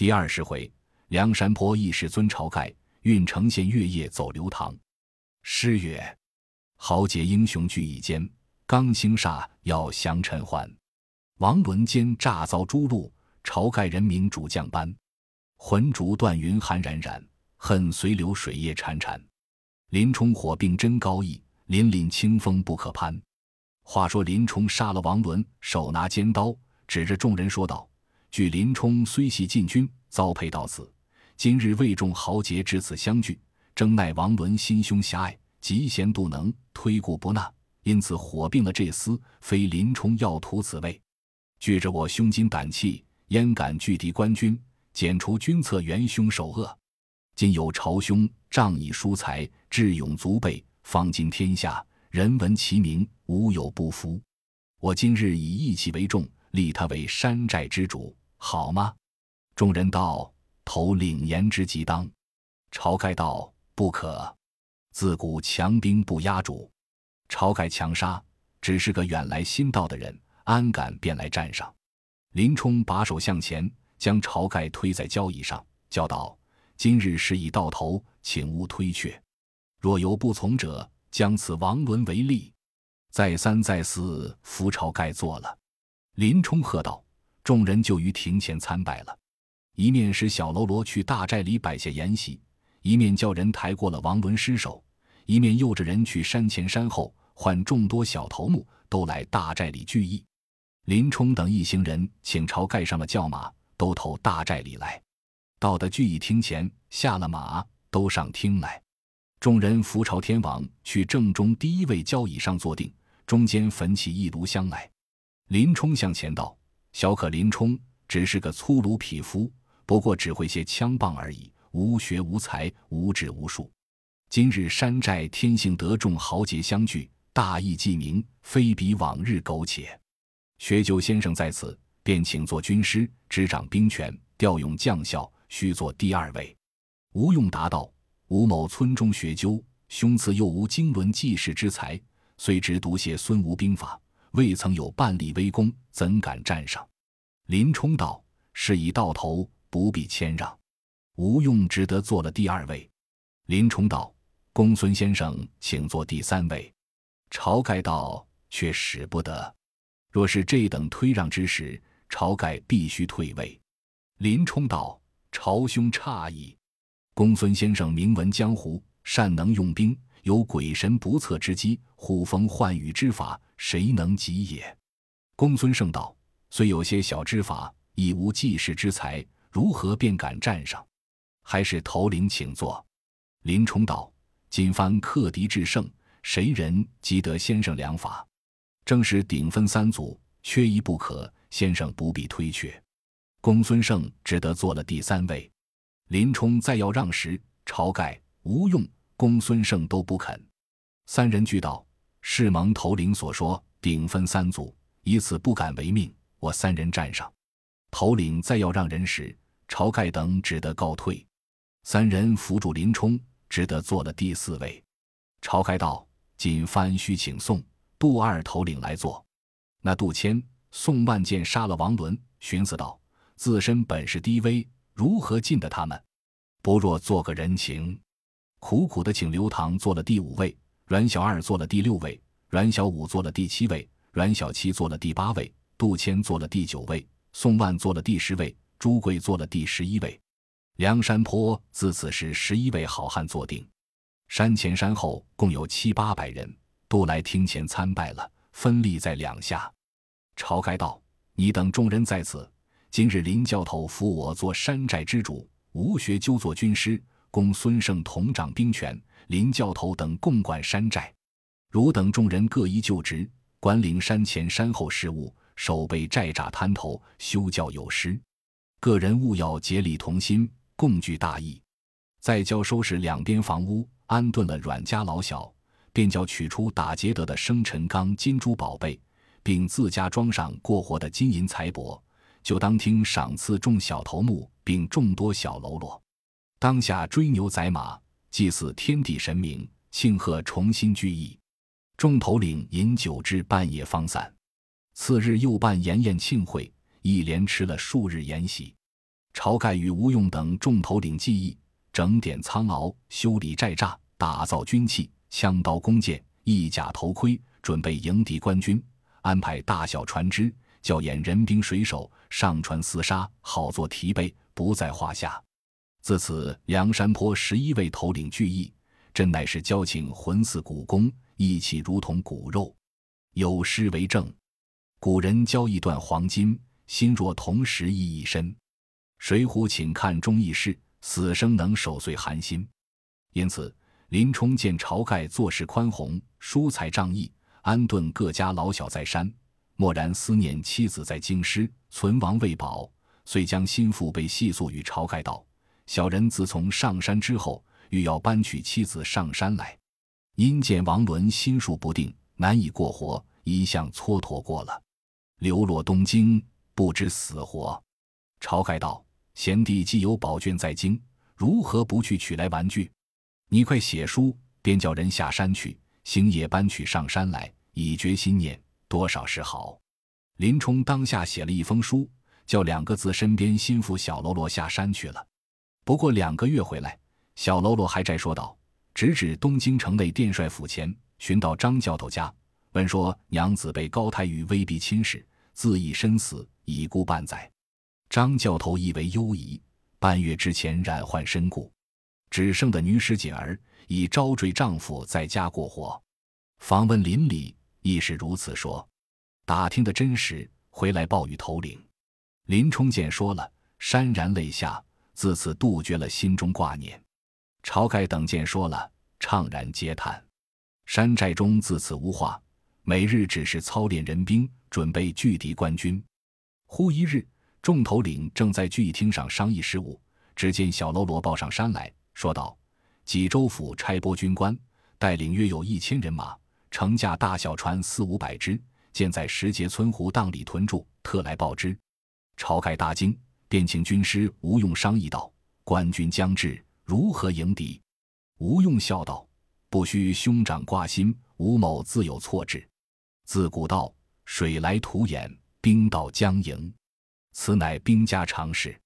第二十回，梁山坡义士尊晁盖，郓城县月夜走刘唐。诗曰：豪杰英雄聚一间，刚兴煞要降尘寰。王伦奸诈遭诛戮，晁盖人民主将班。浑烛断云寒冉冉，恨随流水夜潺潺。林冲火并真高义，凛凛清风不可攀。话说林冲杀了王伦，手拿尖刀，指着众人说道：“据林冲虽系禁军，遭配到此，今日魏众豪杰至此相聚，争奈王伦心胸狭隘，嫉贤妒能，推故不纳，因此火并了这厮。非林冲要图此位，据着我胸襟胆气，焉敢拒敌官军？”剪除军策元凶首恶，今有朝兄仗义疏财，智勇足备，方今天下人闻其名，无有不服。我今日以义气为重，立他为山寨之主，好吗？众人道：“头领言之即当。”晁盖道：“不可，自古强兵不压主。晁盖强杀，只是个远来新到的人，安敢便来战上？”林冲把手向前。将晁盖推在交椅上，叫道：“今日事已到头，请勿推却。若有不从者，将此王伦为例。”再三再四扶晁盖坐了。林冲喝道：“众人就于庭前参拜了。”一面使小喽啰去大寨里摆下筵席，一面叫人抬过了王伦尸首，一面诱着人去山前山后唤众多小头目都来大寨里聚义。林冲等一行人请晁盖上了轿马。都投大寨里来，到的聚义厅前，下了马，都上厅来。众人扶朝天王去正中第一位交椅上坐定，中间焚起一炉香来。林冲向前道：“小可林冲只是个粗鲁匹夫，不过只会些枪棒而已，无学无才，无智无术。今日山寨天幸得众豪杰相聚，大义既明，非比往日苟且。学究先生在此。”便请做军师，执掌兵权，调用将校，须做第二位。吴用答道：“吴某村中学究，兄次又无经纶济世之才，虽知读写孙吴兵法，未曾有半立微功，怎敢站上？”林冲道：“事已到头，不必谦让。”吴用只得做了第二位。林冲道：“公孙先生，请坐第三位。”晁盖道：“却使不得。若是这等推让之时。”晁盖必须退位。林冲道：“晁兄诧异，公孙先生名闻江湖，善能用兵，有鬼神不测之机，呼风唤雨之法，谁能及也？”公孙胜道：“虽有些小之法，亦无济世之才，如何便敢站上？还是头领请坐。”林冲道：“今番克敌制胜，谁人即得先生良法？正是顶分三组，缺一不可。”先生不必推却，公孙胜只得做了第三位。林冲再要让时，晁盖、吴用、公孙胜都不肯。三人俱道：“是蒙头领所说，顶分三组，以此不敢违命。我三人站上。”头领再要让人时，晁盖等只得告退。三人扶住林冲，只得做了第四位。晁盖道：“今番须请宋、杜二头领来做。”那杜迁。宋万见杀了王伦，寻思道：“自身本是低微，如何进得他们？不若做个人情。”苦苦的请刘唐做了第五位，阮小二做了第六位，阮小五做了第七位，阮小七做了第八位，杜迁做了第九位，宋万做了第十位，朱贵做了第十一位。梁山坡自此是十一位好汉坐定，山前山后共有七八百人，都来厅前参拜了，分立在两下。晁盖道：“你等众人在此，今日林教头扶我做山寨之主，吴学究做军师，公孙胜同掌兵权，林教头等共管山寨。汝等众人各依旧职，管领山前山后事务，守备寨栅滩头，修教有失。个人务要结理同心，共具大义。再教收拾两边房屋，安顿了阮家老小，便叫取出打劫得的生辰纲金珠宝贝。”并自家装上过活的金银财帛，就当听赏赐众小头目，并众多小喽啰。当下追牛宰马，祭祀天地神明，庆贺重新聚义。众头领饮酒至半夜方散。次日又办筵宴庆会，一连吃了数日筵席。晁盖与吴用等众头领计议，整点仓廒，修理寨栅，打造军器、枪刀、弓箭、衣甲、头盔，准备迎敌官军。安排大小船只，教演人兵水手上船厮杀，好作提备，不在话下。自此，梁山泊十一位头领聚义，真乃是交情浑似骨弓，义气如同骨肉。有诗为证：“古人交一段黄金，心若同石熠熠深。水浒请看忠义事，死生能守岁寒心。”因此，林冲见晁盖做事宽宏，疏财仗义。安顿各家老小在山，默然思念妻子在京师，存亡未保，遂将心腹被细诉与晁盖道：“小人自从上山之后，欲要搬娶妻子上山来，因见王伦心术不定，难以过活，一向蹉跎过了，流落东京，不知死活。”晁盖道：“贤弟既有宝卷在京，如何不去取来玩具？你快写书，便叫人下山去。”星夜搬去上山来，以决心念，多少是好。林冲当下写了一封书，叫两个字身边心腹小喽啰下山去了。不过两个月回来，小喽啰还在说道：“直指东京城内殿帅府前，寻到张教头家，问说娘子被高太尉威逼亲事，自缢身死，已故半载。张教头亦为忧疑，半月之前染患身故，只剩的女使锦儿。”已招赘丈夫在家过活，访问邻里亦是如此说。打听的真实，回来报与头领。林冲见说了，潸然泪下，自此杜绝了心中挂念。晁盖等见说了，怅然嗟叹。山寨中自此无话，每日只是操练人兵，准备拒敌官军。忽一日，众头领正在聚义厅上商议事务，只见小喽啰报上山来说道。济州府差拨军官，带领约有一千人马，乘驾大小船四五百只，建在石碣村湖荡里屯驻，特来报之。晁盖大惊，便请军师吴用商议道：“官军将至，如何迎敌？”吴用笑道：“不须兄长挂心，吴某自有措置。自古道，水来土掩，兵到将迎，此乃兵家常事。”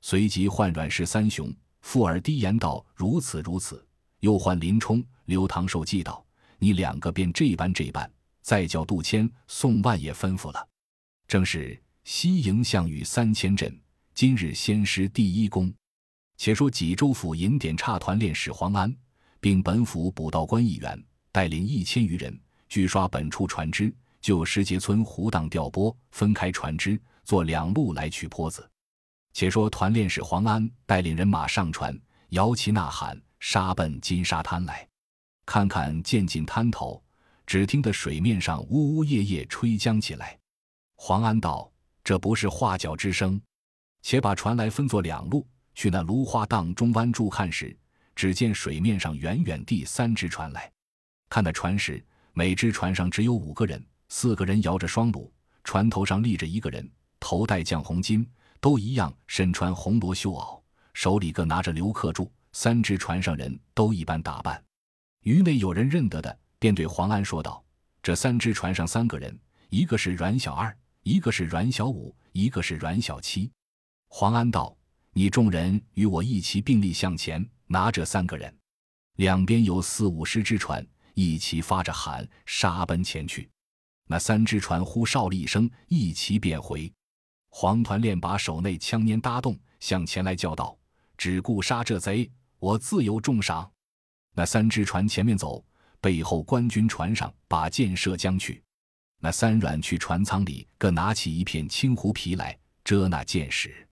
随即唤阮氏三雄。附耳低言道：“如此如此。”又唤林冲、刘唐寿记道：“你两个便这般这般。”再叫杜迁、宋万也吩咐了。正是西营项羽三千阵，今日先施第一功。且说济州府银典差团练使黄安，并本府捕道官一员，带领一千余人，据刷本处船只，就石碣村湖荡调拨，分开船只，做两路来取坡子。且说团练使黄安带领人马上船，摇旗呐喊，杀奔金沙滩来。看看渐近滩头，只听得水面上呜呜咽咽吹将起来。黄安道：“这不是画角之声。”且把船来分作两路，去那芦花荡中湾住看时，只见水面上远远地三只船来。看那船时，每只船上只有五个人，四个人摇着双橹，船头上立着一个人，头戴绛红巾。都一样，身穿红罗绣袄，手里各拿着留客柱。三只船上人都一般打扮。渔内有人认得的，便对黄安说道：“这三只船上三个人，一个是阮小二，一个是阮小五，一个是阮小七。”黄安道：“你众人与我一齐并力向前，拿这三个人。”两边有四五十只船，一齐发着喊，杀奔前去。那三只船呼哨了一声，一齐便回。黄团练把手内枪拈搭动，向前来叫道：“只顾杀这贼，我自有重赏。”那三只船前面走，背后官军船上把箭射将去。那三阮去船舱里各拿起一片青狐皮来遮那箭矢。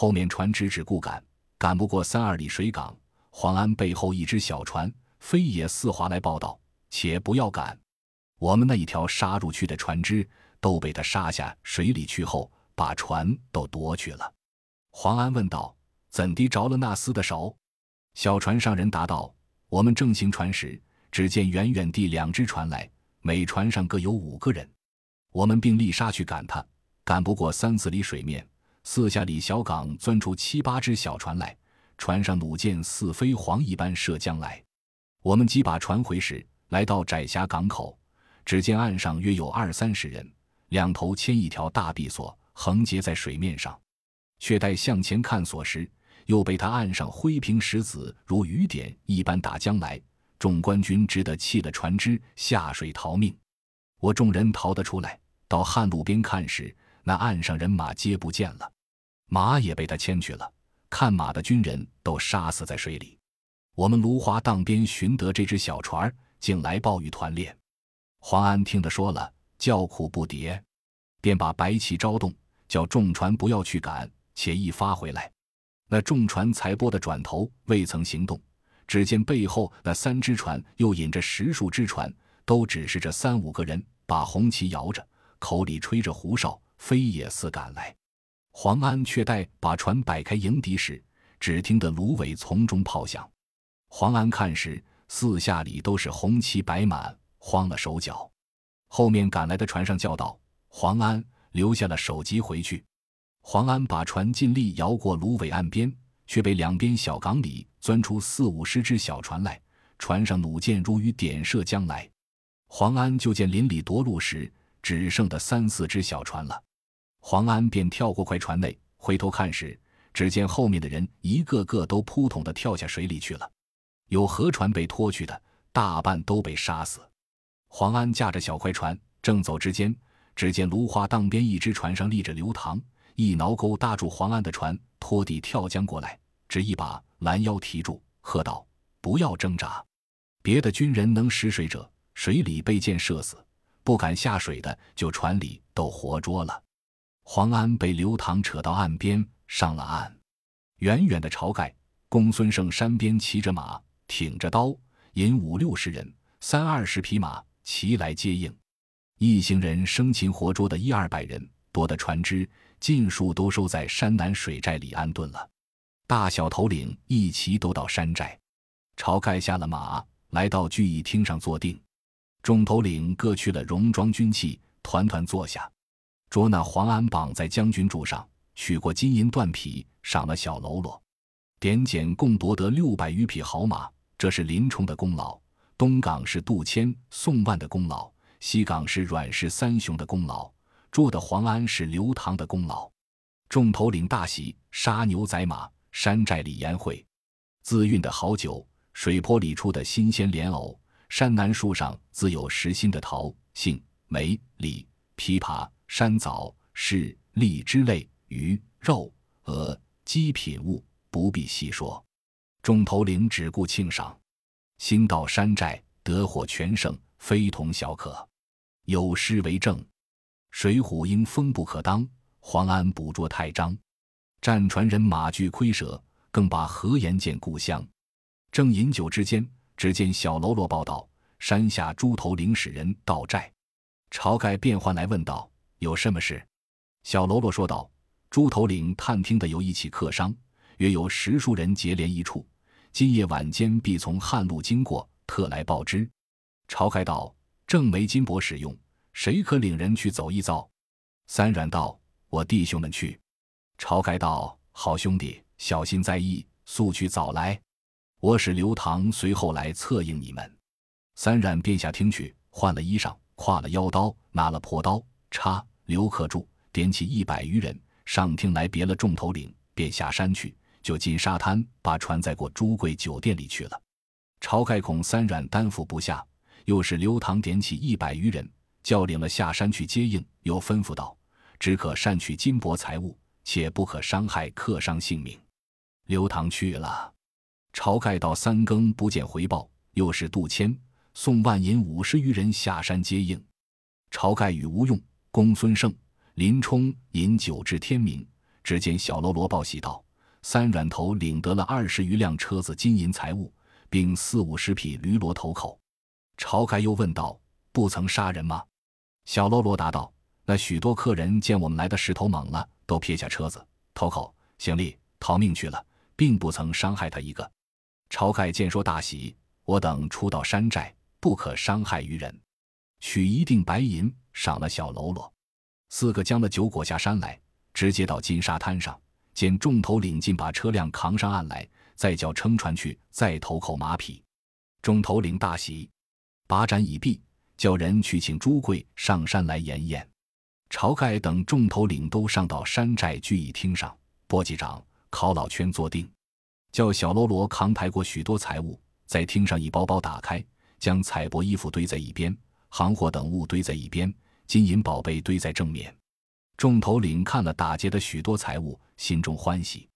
后面船只只顾赶，赶不过三二里水港。黄安背后一只小船飞也似滑来报道：“且不要赶，我们那一条杀入去的船只都被他杀下水里去后。”把船都夺去了。黄安问道：“怎地着了那厮的手？”小船上人答道：“我们正行船时，只见远远地两只船来，每船上各有五个人。我们并力杀去赶他，赶不过三四里水面，四下里小港钻出七八只小船来，船上弩箭似飞蝗一般射将来。我们几把船回时，来到窄狭港口，只见岸上约有二三十人，两头牵一条大臂索。横截在水面上，却待向前看索时，又被他岸上挥平石子如雨点一般打将来。众官军只得弃了船只，下水逃命。我众人逃得出来，到旱路边看时，那岸上人马皆不见了，马也被他牵去了。看马的军人都杀死在水里。我们芦花荡边寻得这只小船，竟来报与团练。黄安听得说了，叫苦不迭，便把白旗招动，叫众船不要去赶，且一发回来。那众船才拨的转头，未曾行动。只见背后那三只船又引着十数只船，都只是这三五个人把红旗摇着，口里吹着胡哨，飞也似赶来。黄安却待把船摆开迎敌时，只听得芦苇丛中炮响。黄安看时，四下里都是红旗摆满，慌了手脚。后面赶来的船上叫道：“黄安留下了首级回去。”黄安把船尽力摇过芦苇岸边。却被两边小港里钻出四五十只小船来，船上弩箭如雨点射将来。黄安就见林里夺路时，只剩的三四只小船了。黄安便跳过快船内，回头看时，只见后面的人一个个都扑通的跳下水里去了。有河船被拖去的，大半都被杀死。黄安驾着小快船正走之间，只见芦花荡边一只船上立着刘唐，一挠钩搭住黄安的船。拖地跳江过来，只一把拦腰提住，喝道：“不要挣扎！别的军人能识水者，水里被箭射死；不敢下水的，就船里都活捉了。”黄安被刘唐扯到岸边，上了岸。远远的晁盖、公孙胜山边骑着马，挺着刀，引五六十人、三二十匹马齐来接应。一行人生擒活捉的一二百人，夺的船只。尽数都收在山南水寨里安顿了，大小头领一齐都到山寨。晁盖下了马，来到聚义厅上坐定，众头领各去了戎装军器，团团坐下。捉那黄安绑在将军柱上，取过金银缎匹，赏了小喽啰。点检共夺得六百余匹好马，这是林冲的功劳；东港是杜迁、宋万的功劳；西港是阮氏三雄的功劳。捉的黄安是刘唐的功劳，众头领大喜，杀牛宰马，山寨里宴会，自运的好酒，水坡里出的新鲜莲藕，山南树上自有实心的桃、杏、梅、李、枇杷、山枣、柿、荔枝类鱼、肉、鹅、鸡品物，不必细说。众头领只顾庆赏，新到山寨，得获全胜，非同小可。有诗为证。水浒应风不可当，黄安捕捉太张，战船人马俱亏折，更把何言见故乡？正饮酒之间，只见小喽啰报道：山下猪头领使人到寨。晁盖便唤来问道：“有什么事？”小喽啰说道：“猪头领探听的有一起客商，约有十数人结连一处，今夜晚间必从汉路经过，特来报之。”晁盖道：“正没金帛使用。”谁可领人去走一遭？三阮道：“我弟兄们去。”晁盖道：“好兄弟，小心在意，速去早来。我使刘唐随后来策应你们。”三阮便下厅去，换了衣裳，挎了腰刀，拿了破刀，插刘克柱，点起一百余人上厅来别了众头领，便下山去，就进沙滩，把船载过朱贵酒店里去了。晁盖恐三阮担负不下，又使刘唐点起一百余人。叫领了下山去接应，又吩咐道：“只可善取金帛财物，且不可伤害客商性命。”刘唐去了。晁盖到三更不见回报，又是杜迁、宋万引五十余人下山接应。晁盖与吴用、公孙胜、林冲饮酒至天明，只见小喽啰报喜道：“三阮头领得了二十余辆车子金银财物，并四五十匹驴骡头口。”晁盖又问道：“不曾杀人吗？”小喽啰答道：“那许多客人见我们来的势头猛了，都撇下车子、头口、行李逃命去了，并不曾伤害他一个。”晁盖见说大喜，我等初到山寨，不可伤害于人，取一锭白银赏了小喽啰。四个将了酒果下山来，直接到金沙滩上，见众头领进，把车辆扛上岸来，再叫撑船去再投口马匹。众头领大喜，把盏已毕。叫人去请朱贵上山来筵宴，晁盖等众头领都上到山寨聚义厅上，簸箕长、考老圈坐定，叫小喽啰扛抬过许多财物，在厅上一包包打开，将彩帛衣服堆在一边，行货等物堆在一边，金银宝贝堆在正面。众头领看了打劫的许多财物，心中欢喜，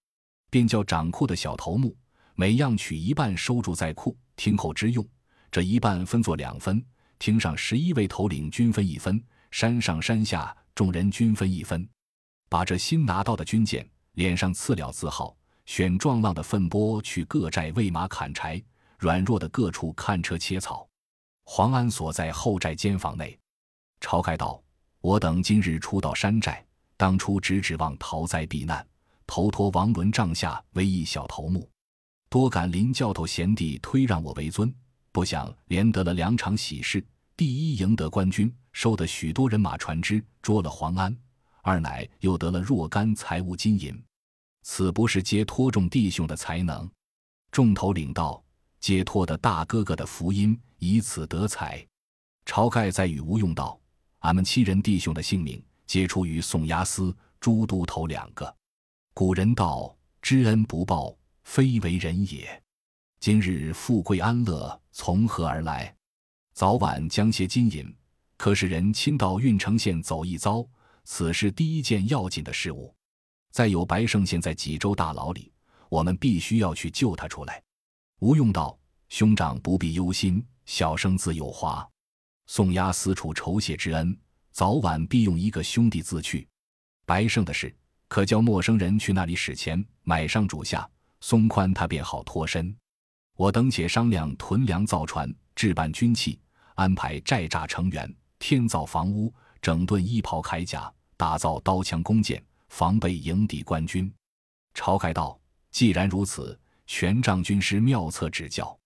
便叫掌库的小头目每样取一半收住在库，听候之用。这一半分作两分，厅上十一位头领均分一分，山上山下众人均分一分。把这新拿到的军舰脸上刺了字号，选壮浪的粪波去各寨喂马砍柴，软弱的各处看车切草。黄安所在后寨间房内，晁盖道：“我等今日初到山寨，当初只指望逃灾避难，投托王伦帐下为一小头目，多感林教头贤弟推让我为尊，不想连得了两场喜事：第一，赢得官军，收得许多人马船只，捉了黄安。”二乃又得了若干财物金银，此不是皆托众弟兄的才能。众头领道：“解脱的大哥哥的福音，以此得财。”晁盖在与吴用道：“俺们七人弟兄的性命，皆出于宋押司、朱都头两个。古人道：知恩不报，非为人也。今日富贵安乐从何而来？早晚将些金银，可使人亲到郓城县走一遭。”此是第一件要紧的事物。再有白胜现在济州大牢里，我们必须要去救他出来。吴用道：“兄长不必忧心，小生自有话。宋押司处酬谢之恩，早晚必用一个兄弟自去。白胜的事，可叫陌生人去那里使钱买上主下，松宽他便好脱身。我等且商量屯粮造船，置办军器，安排寨栅成员，添造房屋。”整顿衣袍铠甲，打造刀枪弓箭，防备迎敌官军。晁盖道：“既然如此，全仗军师妙策指教。”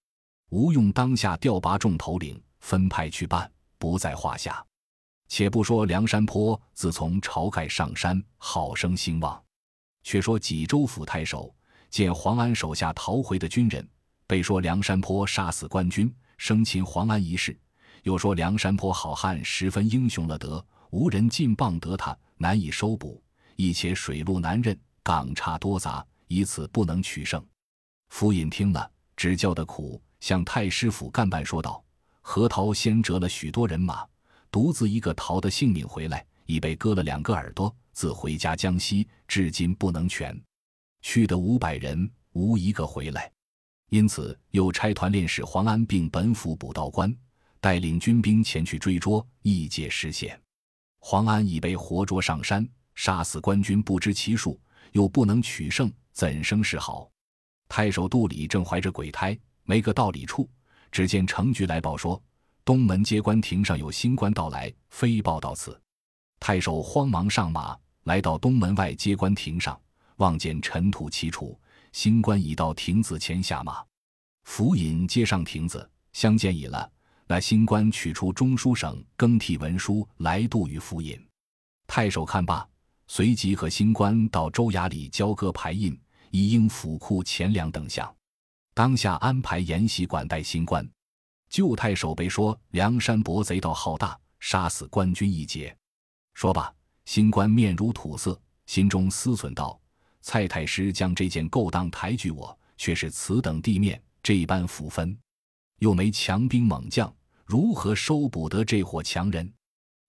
吴用当下调拔众头领，分派去办，不在话下。且不说梁山坡自从晁盖上山，好生兴旺，却说济州府太守见黄安手下逃回的军人，被说梁山坡杀死官军，生擒黄安一事。又说梁山坡好汉十分英雄了得，无人进棒得他，难以收捕。一且水路难任，港差多杂，以此不能取胜。府尹听了，只叫得苦，向太师府干办说道：“何桃先折了许多人马，独自一个逃得性命回来，已被割了两个耳朵，自回家江西，至今不能全。去的五百人，无一个回来。因此又差团练使黄安并本府补道官。”带领军兵前去追捉，一解失陷。黄安已被活捉上山，杀死官军不知其数，又不能取胜，怎生是好？太守肚里正怀着鬼胎，没个道理处。只见程局来报说，东门接官亭上有新官到来，飞报到此。太守慌忙上马，来到东门外接官亭上，望见尘土齐楚，新官已到亭子前下马。府尹接上亭子，相见已了。那新官取出中书省更替文书来度于府尹，太守看罢，随即和新官到州衙里交割牌印，以应府库钱粮等项。当下安排筵席管待新官。旧太守被说梁山伯贼盗好大，杀死官军一劫。说罢，新官面如土色，心中思忖道：“蔡太师将这件勾当抬举我，却是此等地面，这般府分，又没强兵猛将。”如何收捕得这伙强人？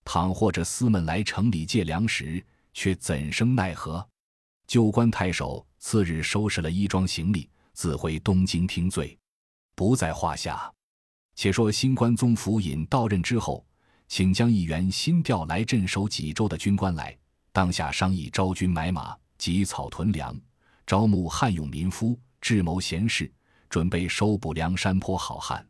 倘或这厮们来城里借粮食，却怎生奈何？旧官太守次日收拾了衣装行李，自回东京听罪，不在话下。且说新官宗府尹到任之后，请将一员新调来镇守济州的军官来，当下商议招军买马、集草屯粮，招募汉勇民夫，智谋贤士，准备收捕梁山坡好汉。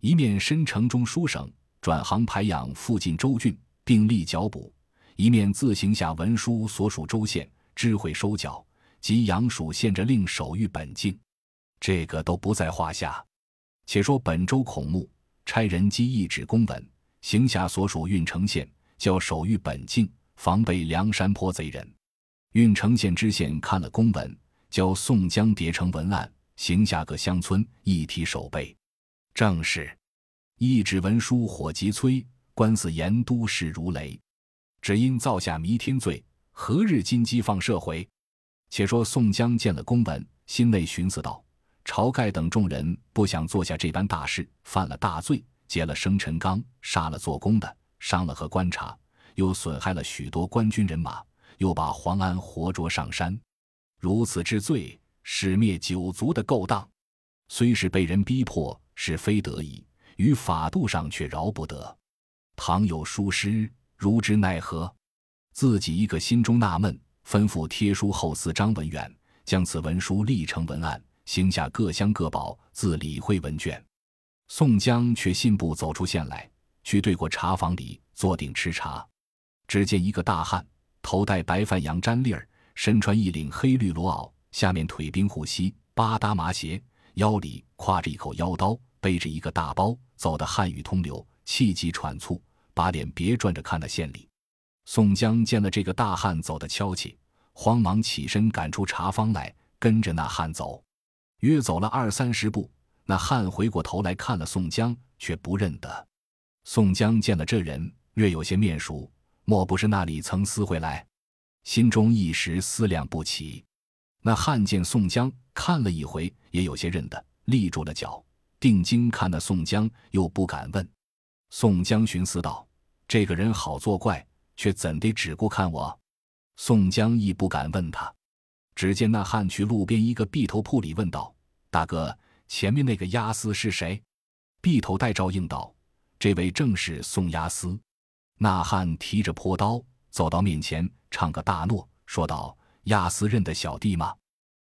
一面申城中书省转行排养附近州郡，并立剿捕；一面自行下文书所属州县知会收缴，及阳属县着令守御本境，这个都不在话下。且说本州孔目差人赍一纸公文，行下所属郓城县，叫守御本境，防备梁山坡贼人。郓城县知县看了公文，叫宋江叠成文案，行下各乡村一体守备。正是，一纸文书火急催，官司严都事如雷。只因造下弥天罪，何日金鸡放社回？且说宋江见了公文，心内寻思道：“晁盖等众人不想做下这般大事，犯了大罪，劫了生辰纲，杀了做工的，伤了和观察，又损害了许多官军人马，又把黄安活捉上山，如此之罪，使灭九族的勾当，虽是被人逼迫，是非得已，于法度上却饶不得。倘有疏失，如之奈何？”自己一个心中纳闷。吩咐贴书后司张文远将此文书立成文案，行下各乡各保自理会文卷。宋江却信步走出县来，去对过茶房里坐定吃茶。只见一个大汉，头戴白帆羊毡笠儿，身穿一领黑绿罗袄，下面腿冰护膝，八搭麻鞋，腰里挎着一口腰刀，背着一个大包，走得汗雨通流，气急喘促，把脸别转着看了县里。宋江见了这个大汉走得悄气，慌忙起身赶出茶坊来，跟着那汉走。约走了二三十步，那汉回过头来看了宋江，却不认得。宋江见了这人，略有些面熟，莫不是那里曾私会来？心中一时思量不起。那汉见宋江看了一回，也有些认得，立住了脚，定睛看那宋江，又不敢问。宋江寻思道：“这个人好作怪。”却怎地只顾看我？宋江亦不敢问他。只见那汉去路边一个壁头铺里问道：“大哥，前面那个押司是谁？”壁头戴照应道：“这位正是宋押司。”那汉提着破刀走到面前，唱个大诺，说道：“押司认得小弟吗？”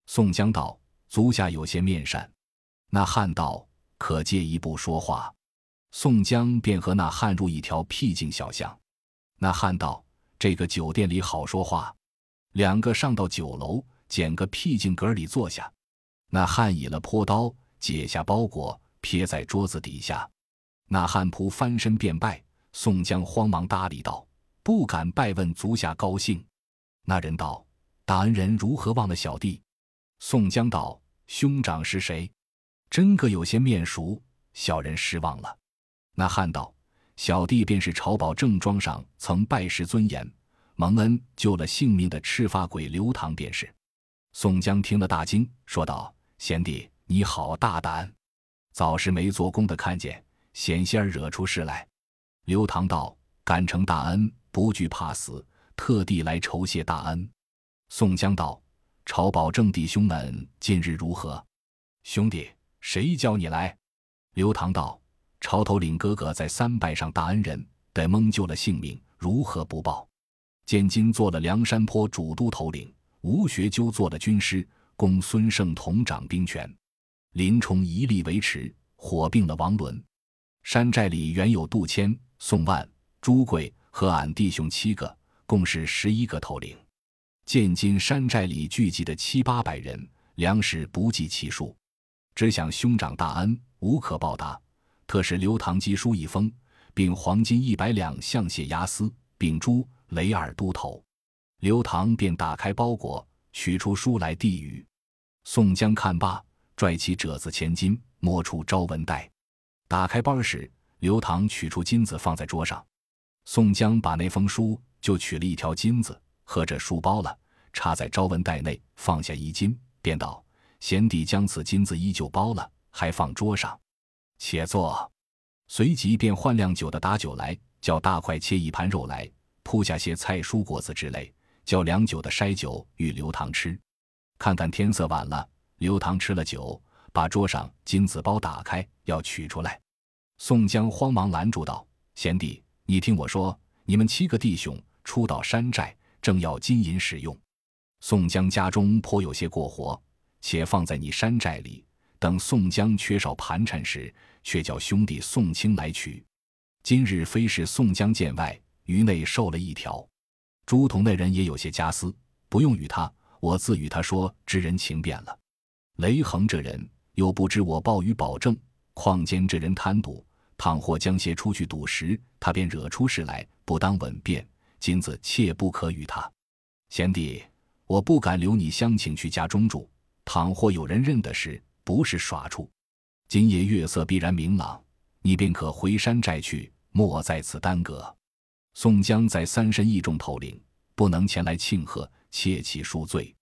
宋江道：“足下有些面善。”那汉道：“可借一步说话。”宋江便和那汉入一条僻静小巷。那汉道：“这个酒店里好说话。”两个上到酒楼，捡个僻静阁里坐下。那汉倚了坡刀，解下包裹，撇在桌子底下。那汉仆翻身便拜。宋江慌忙搭理道：“不敢拜问足下高兴。”那人道：“大恩人如何忘了小弟？”宋江道：“兄长是谁？真个有些面熟，小人失望了。”那汉道。小弟便是朝宝正庄上曾拜师尊严、蒙恩救了性命的赤发鬼刘唐，便是。宋江听了大惊，说道：“贤弟，你好大胆！早时没做工的看见，险些儿惹出事来。”刘唐道：“感承大恩，不惧怕死，特地来酬谢大恩。”宋江道：“朝宝正弟兄们近日如何？”兄弟，谁叫你来？刘唐道。朝头领哥哥在三拜上大恩人，得蒙救了性命，如何不报？建金做了梁山坡主都头领，吴学究做了军师，供孙胜同掌兵权。林冲一力维持，火并了王伦。山寨里原有杜迁、宋万、朱贵和俺弟兄七个，共是十一个头领。建今山寨里聚集的七八百人，粮食不计其数，只想兄长大恩，无可报答。特使刘唐寄书一封，并黄金一百两向谢押司，并诛雷尔都头。刘唐便打开包裹，取出书来递与宋江看罢，拽起褶子千金，摸出招文袋，打开包时，刘唐取出金子放在桌上。宋江把那封书就取了一条金子，合着书包了，插在招文袋内，放下一金，便道：“贤弟将此金子依旧包了，还放桌上。”且坐，随即便换酿酒的打酒来，叫大块切一盘肉来，铺下些菜蔬果子之类，叫凉酒的筛酒与刘唐吃。看看天色晚了，刘唐吃了酒，把桌上金子包打开，要取出来。宋江慌忙拦住道：“贤弟，你听我说，你们七个弟兄初到山寨，正要金银使用。宋江家中颇有些过活，且放在你山寨里。”等宋江缺少盘缠时，却叫兄弟宋清来取。今日非是宋江见外，于内受了一条。朱仝那人也有些家私，不用与他，我自与他说知人情便了。雷横这人又不知我报与保证，况兼这人贪赌，倘或将些出去赌时，他便惹出事来，不当稳便。今子切不可与他。贤弟，我不敢留你乡亲去家中住，倘或有人认得时。不是耍处，今夜月色必然明朗，你便可回山寨去，莫在此耽搁。宋江在三身义众头领，不能前来庆贺，切其恕罪。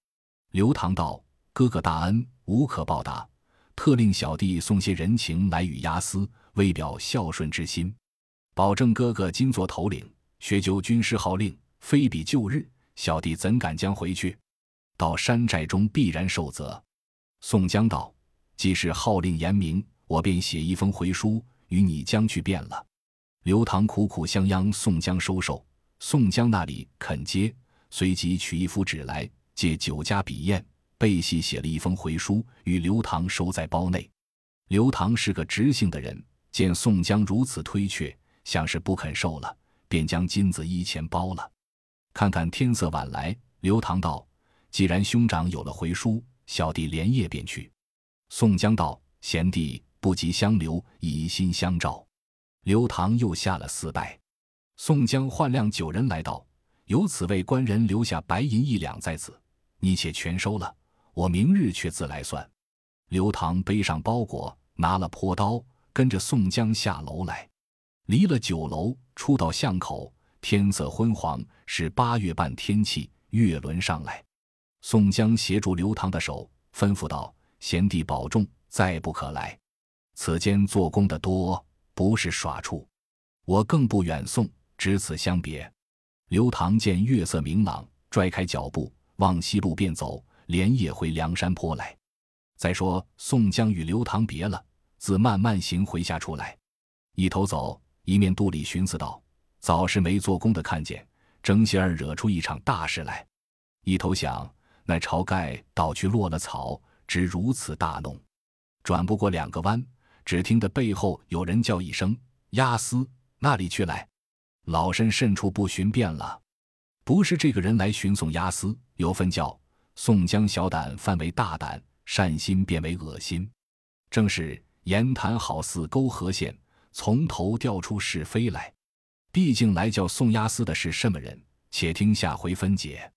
刘唐道：“哥哥大恩无可报答，特令小弟送些人情来与押司，为表孝顺之心。保证哥哥今做头领，学究军师号令，非比旧日，小弟怎敢将回去？到山寨中必然受责。”宋江道：“既是号令严明，我便写一封回书与你将去便了。”刘唐苦苦相央宋江收受，宋江那里肯接，随即取一幅纸来，借酒家笔砚，背细写了一封回书，与刘唐收在包内。刘唐是个直性的人，见宋江如此推却，像是不肯受了，便将金子一钱包了。看看天色晚来，刘唐道：“既然兄长有了回书，小弟连夜便去。”宋江道：“贤弟不急相留，以心相照。”刘唐又下了四拜，宋江唤辆酒人来道：“有此位官人留下白银一两在此，你且全收了，我明日却自来算。”刘唐背上包裹，拿了坡刀，跟着宋江下楼来。离了酒楼，出到巷口，天色昏黄，是八月半天气，月轮上来。宋江协助刘唐的手，吩咐道：“贤弟保重，再不可来。此间做工的多。”不是耍处，我更不远送，只此相别。刘唐见月色明朗，拽开脚步往西路便走，连夜回梁山坡来。再说宋江与刘唐别了，自慢慢行回下处来，一头走一面肚里寻思道：早是没做工的看见，争些儿惹出一场大事来；一头想那晁盖倒去落了草，知如此大弄，转不过两个弯。只听得背后有人叫一声：“押司，那里去来？老身甚处不寻遍了，不是这个人来寻送押司。有分教宋江小胆范为大胆，善心变为恶心。正是言谈好似沟河线，从头调出是非来。毕竟来叫宋押司的是什么人？且听下回分解。”